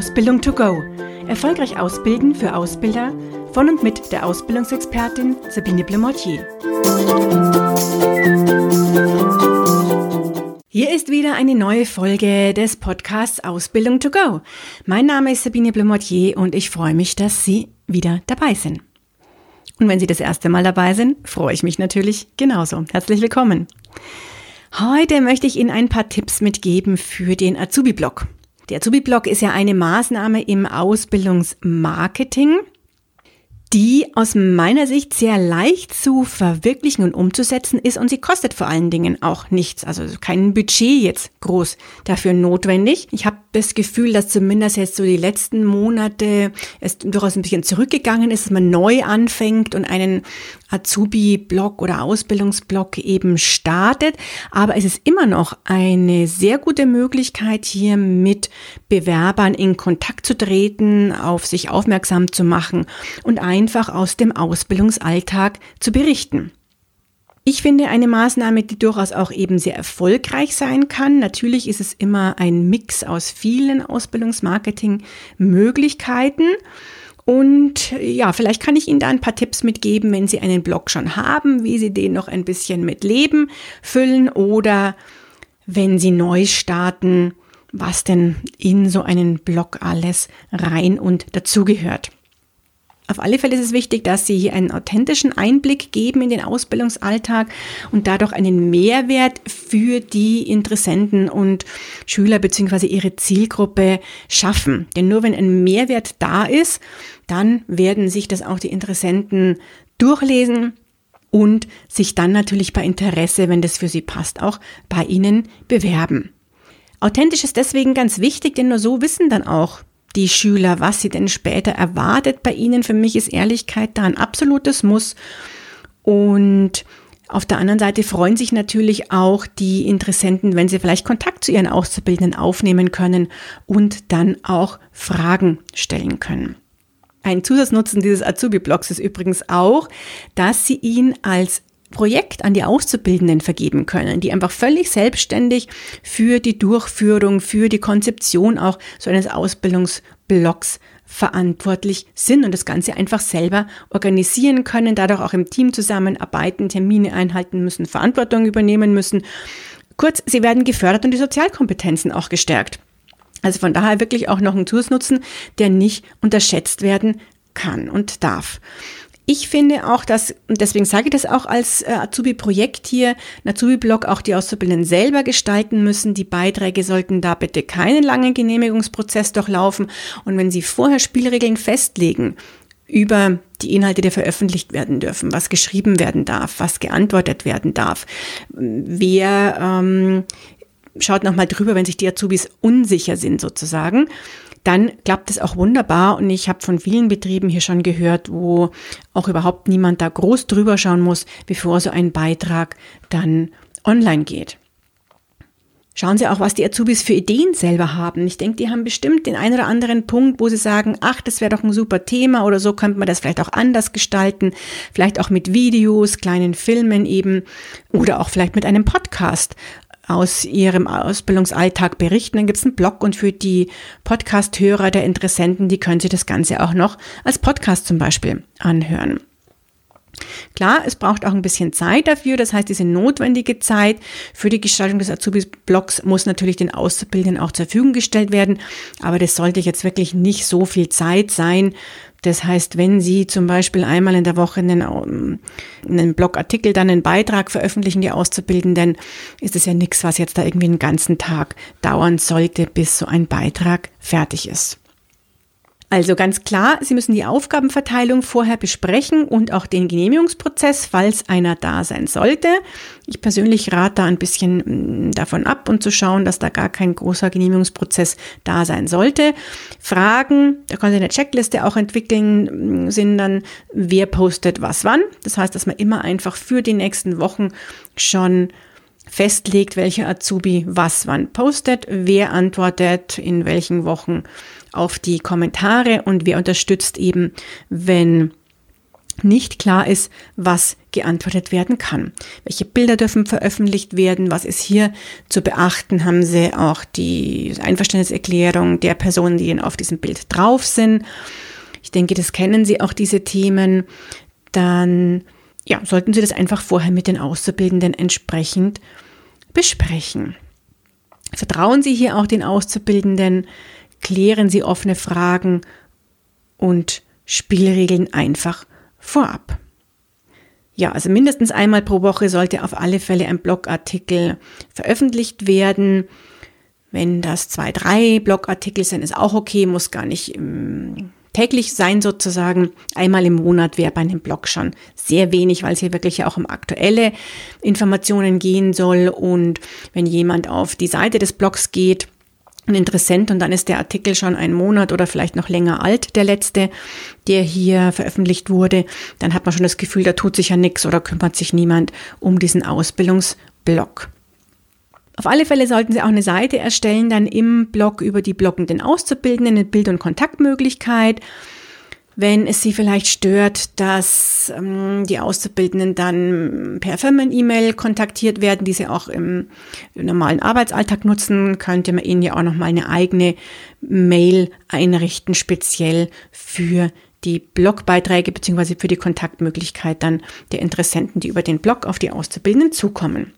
Ausbildung to go. Erfolgreich ausbilden für Ausbilder von und mit der Ausbildungsexpertin Sabine Blemortier. Hier ist wieder eine neue Folge des Podcasts Ausbildung to go. Mein Name ist Sabine Blemortier und ich freue mich, dass Sie wieder dabei sind. Und wenn Sie das erste Mal dabei sind, freue ich mich natürlich genauso. Herzlich willkommen. Heute möchte ich Ihnen ein paar Tipps mitgeben für den Azubi-Blog. Der Azubi-Blog ist ja eine Maßnahme im Ausbildungsmarketing, die aus meiner Sicht sehr leicht zu verwirklichen und umzusetzen ist und sie kostet vor allen Dingen auch nichts, also kein Budget jetzt groß dafür notwendig. Ich habe das Gefühl, dass zumindest jetzt so die letzten Monate es durchaus ein bisschen zurückgegangen ist, dass man neu anfängt und einen Azubi-Blog oder Ausbildungsblog eben startet. Aber es ist immer noch eine sehr gute Möglichkeit, hier mit Bewerbern in Kontakt zu treten, auf sich aufmerksam zu machen und einfach aus dem Ausbildungsalltag zu berichten. Ich finde eine Maßnahme, die durchaus auch eben sehr erfolgreich sein kann. Natürlich ist es immer ein Mix aus vielen Ausbildungsmarketing-Möglichkeiten. Und ja, vielleicht kann ich Ihnen da ein paar Tipps mitgeben, wenn Sie einen Blog schon haben, wie Sie den noch ein bisschen mit Leben füllen oder wenn Sie neu starten, was denn in so einen Blog alles rein und dazugehört. Auf alle Fälle ist es wichtig, dass Sie hier einen authentischen Einblick geben in den Ausbildungsalltag und dadurch einen Mehrwert für die Interessenten und Schüler bzw. ihre Zielgruppe schaffen. Denn nur wenn ein Mehrwert da ist, dann werden sich das auch die Interessenten durchlesen und sich dann natürlich bei Interesse, wenn das für sie passt, auch bei Ihnen bewerben. Authentisch ist deswegen ganz wichtig, denn nur so wissen dann auch die Schüler, was sie denn später erwartet bei ihnen. Für mich ist Ehrlichkeit da ein absolutes Muss. Und auf der anderen Seite freuen sich natürlich auch die Interessenten, wenn sie vielleicht Kontakt zu ihren Auszubildenden aufnehmen können und dann auch Fragen stellen können. Ein Zusatznutzen dieses Azubi-Blogs ist übrigens auch, dass Sie ihn als Projekt an die Auszubildenden vergeben können, die einfach völlig selbstständig für die Durchführung, für die Konzeption auch so eines Ausbildungsblocks verantwortlich sind und das Ganze einfach selber organisieren können, dadurch auch im Team zusammenarbeiten, Termine einhalten müssen, Verantwortung übernehmen müssen. Kurz, sie werden gefördert und die Sozialkompetenzen auch gestärkt. Also von daher wirklich auch noch ein Zusatznutzen, der nicht unterschätzt werden kann und darf. Ich finde auch, dass, und deswegen sage ich das auch als äh, Azubi-Projekt hier, ein Azubi-Blog auch die Auszubildenden selber gestalten müssen. Die Beiträge sollten da bitte keinen langen Genehmigungsprozess durchlaufen. Und wenn Sie vorher Spielregeln festlegen, über die Inhalte, die veröffentlicht werden dürfen, was geschrieben werden darf, was geantwortet werden darf, wer ähm, schaut nochmal drüber, wenn sich die Azubis unsicher sind sozusagen dann klappt es auch wunderbar. Und ich habe von vielen Betrieben hier schon gehört, wo auch überhaupt niemand da groß drüber schauen muss, bevor so ein Beitrag dann online geht. Schauen Sie auch, was die Azubis für Ideen selber haben. Ich denke, die haben bestimmt den einen oder anderen Punkt, wo sie sagen, ach, das wäre doch ein super Thema oder so könnte man das vielleicht auch anders gestalten. Vielleicht auch mit Videos, kleinen Filmen eben oder auch vielleicht mit einem Podcast, aus ihrem Ausbildungsalltag berichten. Dann gibt es einen Blog und für die Podcast-Hörer der Interessenten, die können sich das Ganze auch noch als Podcast zum Beispiel anhören. Klar, es braucht auch ein bisschen Zeit dafür. Das heißt, diese notwendige Zeit für die Gestaltung des Azubis-Blogs muss natürlich den Auszubildenden auch zur Verfügung gestellt werden. Aber das sollte jetzt wirklich nicht so viel Zeit sein. Das heißt, wenn Sie zum Beispiel einmal in der Woche einen, einen Blogartikel, dann einen Beitrag veröffentlichen, die Auszubildenden, ist es ja nichts, was jetzt da irgendwie einen ganzen Tag dauern sollte, bis so ein Beitrag fertig ist. Also ganz klar, Sie müssen die Aufgabenverteilung vorher besprechen und auch den Genehmigungsprozess, falls einer da sein sollte. Ich persönlich rate da ein bisschen mm, davon ab und zu schauen, dass da gar kein großer Genehmigungsprozess da sein sollte. Fragen, da können Sie eine Checkliste auch entwickeln, mm, sind dann, wer postet was wann. Das heißt, dass man immer einfach für die nächsten Wochen schon festlegt, welcher Azubi was wann postet, wer antwortet in welchen Wochen auf die Kommentare und wer unterstützt eben, wenn nicht klar ist, was geantwortet werden kann. Welche Bilder dürfen veröffentlicht werden? Was ist hier zu beachten? Haben Sie auch die Einverständniserklärung der Personen, die auf diesem Bild drauf sind? Ich denke, das kennen Sie auch diese Themen. Dann ja, sollten Sie das einfach vorher mit den Auszubildenden entsprechend besprechen. Vertrauen Sie hier auch den Auszubildenden, klären Sie offene Fragen und Spielregeln einfach vorab. Ja, also mindestens einmal pro Woche sollte auf alle Fälle ein Blogartikel veröffentlicht werden. Wenn das zwei, drei Blogartikel sind, ist auch okay, muss gar nicht ähm, täglich sein sozusagen. Einmal im Monat wäre bei einem Blog schon sehr wenig, weil es hier wirklich auch um aktuelle Informationen gehen soll. Und wenn jemand auf die Seite des Blogs geht, ein Interessent und dann ist der Artikel schon einen Monat oder vielleicht noch länger alt, der letzte, der hier veröffentlicht wurde, dann hat man schon das Gefühl, da tut sich ja nichts oder kümmert sich niemand um diesen Ausbildungsblog. Auf alle Fälle sollten Sie auch eine Seite erstellen, dann im Blog über die bloggenden Auszubildenden, eine Bild- und Kontaktmöglichkeit wenn es Sie vielleicht stört, dass ähm, die Auszubildenden dann per Firmen-E-Mail kontaktiert werden, die Sie auch im, im, normalen Arbeitsalltag nutzen, könnte man Ihnen ja auch nochmal eine eigene Mail einrichten, speziell für die Blogbeiträge beziehungsweise für die Kontaktmöglichkeit dann der Interessenten, die über den Blog auf die Auszubildenden zukommen.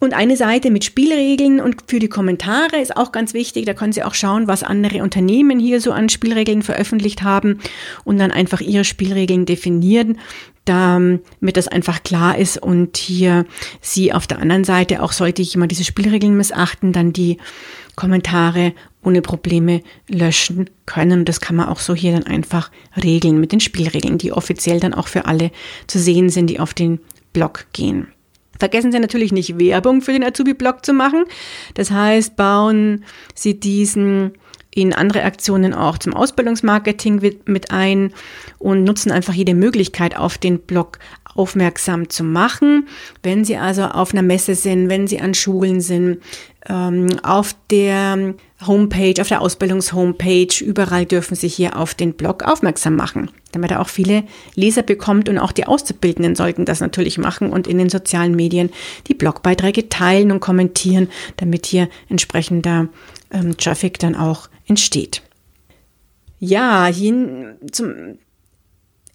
Und eine Seite mit Spielregeln und für die Kommentare ist auch ganz wichtig. Da können Sie auch schauen, was andere Unternehmen hier so an Spielregeln veröffentlicht haben und dann einfach Ihre Spielregeln definieren, damit das einfach klar ist und hier Sie auf der anderen Seite auch sollte jemand diese Spielregeln missachten, dann die Kommentare ohne Probleme löschen können. Und das kann man auch so hier dann einfach regeln mit den Spielregeln, die offiziell dann auch für alle zu sehen sind, die auf den Blog gehen. Vergessen Sie natürlich nicht, Werbung für den Azubi-Blog zu machen. Das heißt, bauen Sie diesen in andere Aktionen auch zum Ausbildungsmarketing mit ein und nutzen einfach jede Möglichkeit, auf den Blog aufmerksam zu machen. Wenn Sie also auf einer Messe sind, wenn Sie an Schulen sind, ähm, auf der Homepage, auf der Ausbildungshomepage, überall dürfen Sie hier auf den Blog aufmerksam machen, damit er auch viele Leser bekommt und auch die Auszubildenden sollten das natürlich machen und in den sozialen Medien die Blogbeiträge teilen und kommentieren, damit hier entsprechender ähm, Traffic dann auch entsteht. Ja, hin zum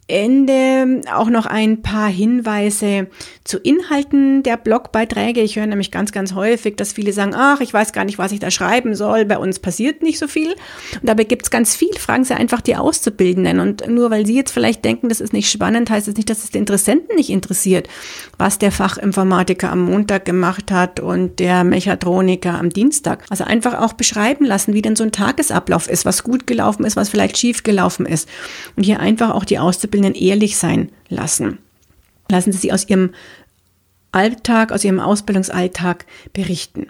Ende auch noch ein paar Hinweise zu Inhalten der Blogbeiträge. Ich höre nämlich ganz, ganz häufig, dass viele sagen, ach, ich weiß gar nicht, was ich da schreiben soll. Bei uns passiert nicht so viel. Und dabei gibt es ganz viel. Fragen Sie einfach die Auszubildenden. Und nur weil Sie jetzt vielleicht denken, das ist nicht spannend, heißt es das nicht, dass es den Interessenten nicht interessiert, was der Fachinformatiker am Montag gemacht hat und der Mechatroniker am Dienstag. Also einfach auch beschreiben lassen, wie denn so ein Tagesablauf ist, was gut gelaufen ist, was vielleicht schief gelaufen ist. Und hier einfach auch die Auszubildenden Auszubildenden ehrlich sein lassen. Lassen Sie sie aus ihrem Alltag, aus ihrem Ausbildungsalltag berichten.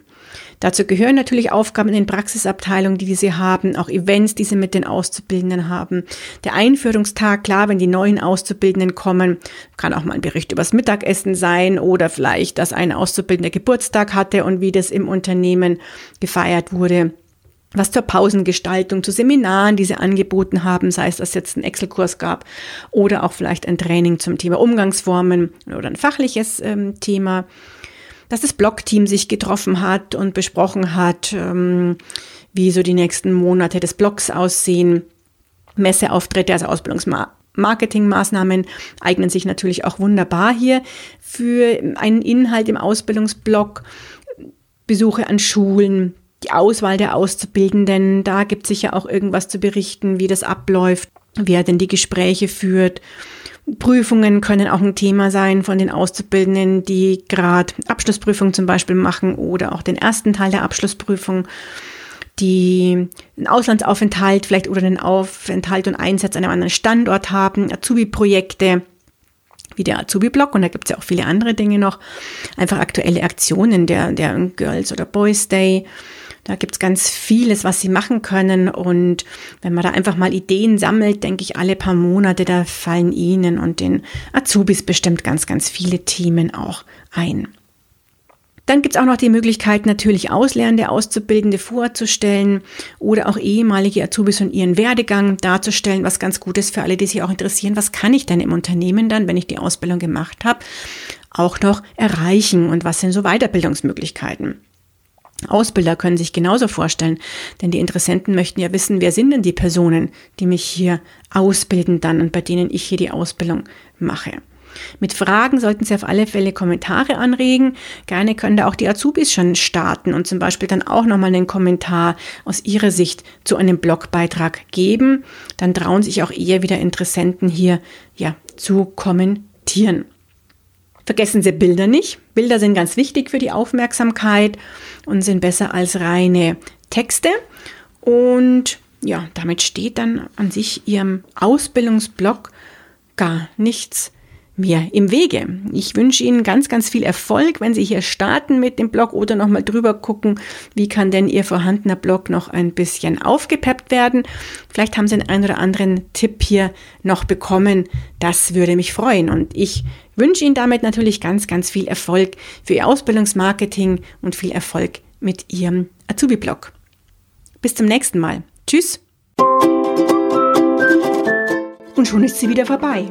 Dazu gehören natürlich Aufgaben in den Praxisabteilungen, die sie haben, auch Events, die sie mit den Auszubildenden haben. Der Einführungstag, klar, wenn die neuen Auszubildenden kommen, kann auch mal ein Bericht übers Mittagessen sein oder vielleicht, dass ein Auszubildender Geburtstag hatte und wie das im Unternehmen gefeiert wurde was zur Pausengestaltung, zu Seminaren, die sie angeboten haben, sei es, dass es jetzt einen Excel-Kurs gab oder auch vielleicht ein Training zum Thema Umgangsformen oder ein fachliches ähm, Thema, dass das Blog-Team sich getroffen hat und besprochen hat, ähm, wie so die nächsten Monate des Blogs aussehen, Messeauftritte, also Ausbildungsmarketingmaßnahmen eignen sich natürlich auch wunderbar hier für einen Inhalt im Ausbildungsblog, Besuche an Schulen, die Auswahl der Auszubildenden, da gibt es sicher auch irgendwas zu berichten, wie das abläuft, wer denn die Gespräche führt. Prüfungen können auch ein Thema sein von den Auszubildenden, die gerade Abschlussprüfung zum Beispiel machen oder auch den ersten Teil der Abschlussprüfung, die einen Auslandsaufenthalt vielleicht oder einen Aufenthalt und Einsatz an einem anderen Standort haben, Azubi-Projekte wie der Azubi-Blog und da gibt es ja auch viele andere Dinge noch, einfach aktuelle Aktionen, der, der Girls oder Boys Day, da gibt's ganz vieles, was sie machen können. Und wenn man da einfach mal Ideen sammelt, denke ich, alle paar Monate, da fallen Ihnen und den Azubis bestimmt ganz, ganz viele Themen auch ein. Dann gibt es auch noch die Möglichkeit, natürlich Auslernende, Auszubildende vorzustellen oder auch ehemalige Azubis und ihren Werdegang darzustellen, was ganz gut ist für alle, die sich auch interessieren, was kann ich denn im Unternehmen dann, wenn ich die Ausbildung gemacht habe, auch noch erreichen und was sind so Weiterbildungsmöglichkeiten. Ausbilder können sich genauso vorstellen, denn die Interessenten möchten ja wissen, wer sind denn die Personen, die mich hier ausbilden dann und bei denen ich hier die Ausbildung mache. Mit Fragen sollten Sie auf alle Fälle Kommentare anregen. Gerne können da auch die Azubis schon starten und zum Beispiel dann auch nochmal einen Kommentar aus Ihrer Sicht zu einem Blogbeitrag geben. Dann trauen sich auch eher wieder Interessenten hier ja, zu kommentieren. Vergessen Sie Bilder nicht. Bilder sind ganz wichtig für die Aufmerksamkeit und sind besser als reine Texte. Und ja, damit steht dann an sich Ihrem Ausbildungsblog gar nichts mir im Wege. Ich wünsche Ihnen ganz, ganz viel Erfolg, wenn Sie hier starten mit dem Blog oder nochmal drüber gucken, wie kann denn Ihr vorhandener Blog noch ein bisschen aufgepeppt werden. Vielleicht haben Sie einen oder anderen Tipp hier noch bekommen. Das würde mich freuen. Und ich wünsche Ihnen damit natürlich ganz, ganz viel Erfolg für Ihr Ausbildungsmarketing und viel Erfolg mit Ihrem Azubi-Blog. Bis zum nächsten Mal. Tschüss. Und schon ist sie wieder vorbei.